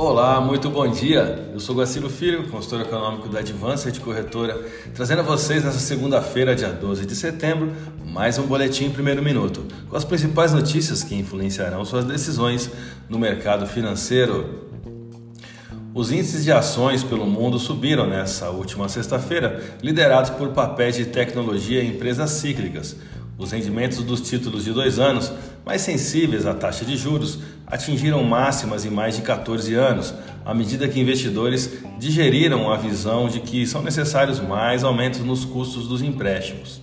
Olá, muito bom dia. Eu sou Guaciro Filho, consultor econômico da Advanced Corretora, trazendo a vocês nessa segunda-feira, dia 12 de setembro, mais um boletim em primeiro minuto, com as principais notícias que influenciarão suas decisões no mercado financeiro. Os índices de ações pelo mundo subiram nessa última sexta-feira, liderados por papéis de tecnologia e empresas cíclicas. Os rendimentos dos títulos de dois anos, mais sensíveis à taxa de juros, atingiram máximas em mais de 14 anos, à medida que investidores digeriram a visão de que são necessários mais aumentos nos custos dos empréstimos.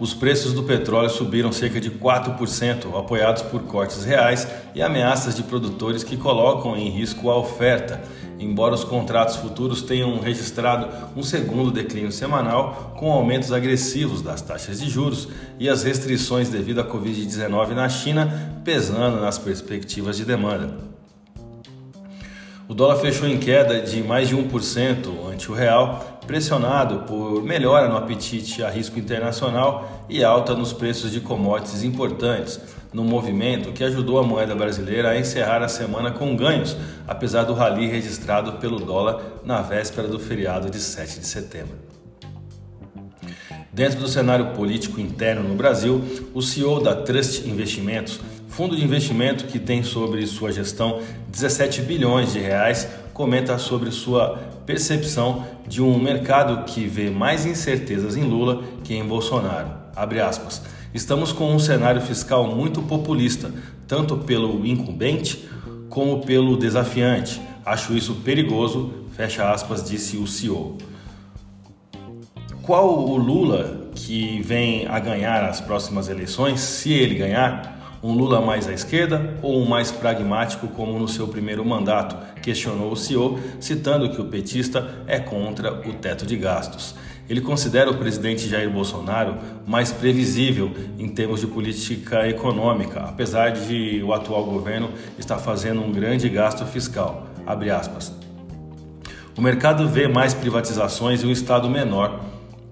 Os preços do petróleo subiram cerca de 4%, apoiados por cortes reais e ameaças de produtores que colocam em risco a oferta embora os contratos futuros tenham registrado um segundo declínio semanal, com aumentos agressivos das taxas de juros e as restrições devido à Covid-19 na China pesando nas perspectivas de demanda. O dólar fechou em queda de mais de 1% ante o real, pressionado por melhora no apetite a risco internacional e alta nos preços de commodities importantes, no movimento que ajudou a moeda brasileira a encerrar a semana com ganhos, apesar do rally registrado pelo dólar na véspera do feriado de 7 de setembro. Dentro do cenário político interno no Brasil, o CEO da Trust Investimentos, fundo de investimento que tem sobre sua gestão 17 bilhões de reais, comenta sobre sua percepção de um mercado que vê mais incertezas em Lula que em Bolsonaro. Estamos com um cenário fiscal muito populista, tanto pelo incumbente como pelo desafiante. Acho isso perigoso, fecha aspas, disse o CEO. Qual o Lula que vem a ganhar as próximas eleições, se ele ganhar? Um Lula mais à esquerda ou um mais pragmático, como no seu primeiro mandato? Questionou o CEO, citando que o petista é contra o teto de gastos. Ele considera o presidente Jair Bolsonaro mais previsível em termos de política econômica, apesar de o atual governo estar fazendo um grande gasto fiscal. O mercado vê mais privatizações e um Estado menor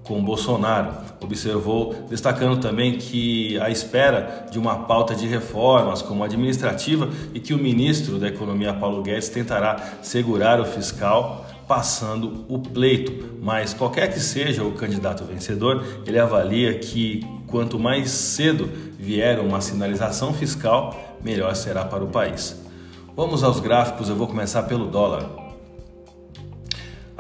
com Bolsonaro, observou, destacando também que a espera de uma pauta de reformas como administrativa e que o ministro da Economia Paulo Guedes tentará segurar o fiscal passando o pleito. Mas qualquer que seja o candidato vencedor, ele avalia que quanto mais cedo vier uma sinalização fiscal, melhor será para o país. Vamos aos gráficos, eu vou começar pelo dólar.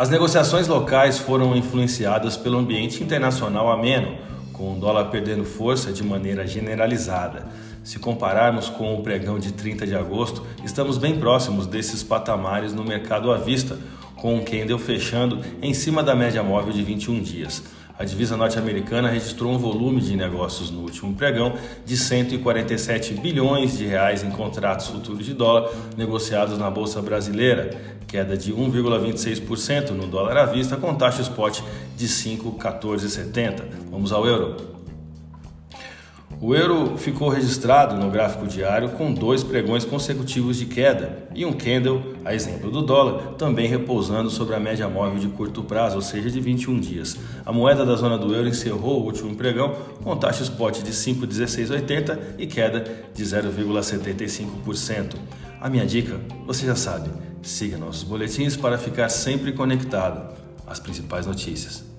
As negociações locais foram influenciadas pelo ambiente internacional ameno, com o dólar perdendo força de maneira generalizada. Se compararmos com o pregão de 30 de agosto, estamos bem próximos desses patamares no mercado à vista, com o candle fechando em cima da média móvel de 21 dias. A divisa norte-americana registrou um volume de negócios no último pregão de 147 bilhões de reais em contratos futuros de dólar negociados na bolsa brasileira, queda de 1,26% no dólar à vista com taxa spot de 5,1470. Vamos ao euro. O euro ficou registrado no gráfico diário com dois pregões consecutivos de queda e um candle, a exemplo do dólar, também repousando sobre a média móvel de curto prazo, ou seja, de 21 dias. A moeda da zona do euro encerrou o último pregão com taxa spot de 5,1680 e queda de 0,75%. A minha dica, você já sabe, siga nossos boletins para ficar sempre conectado às principais notícias.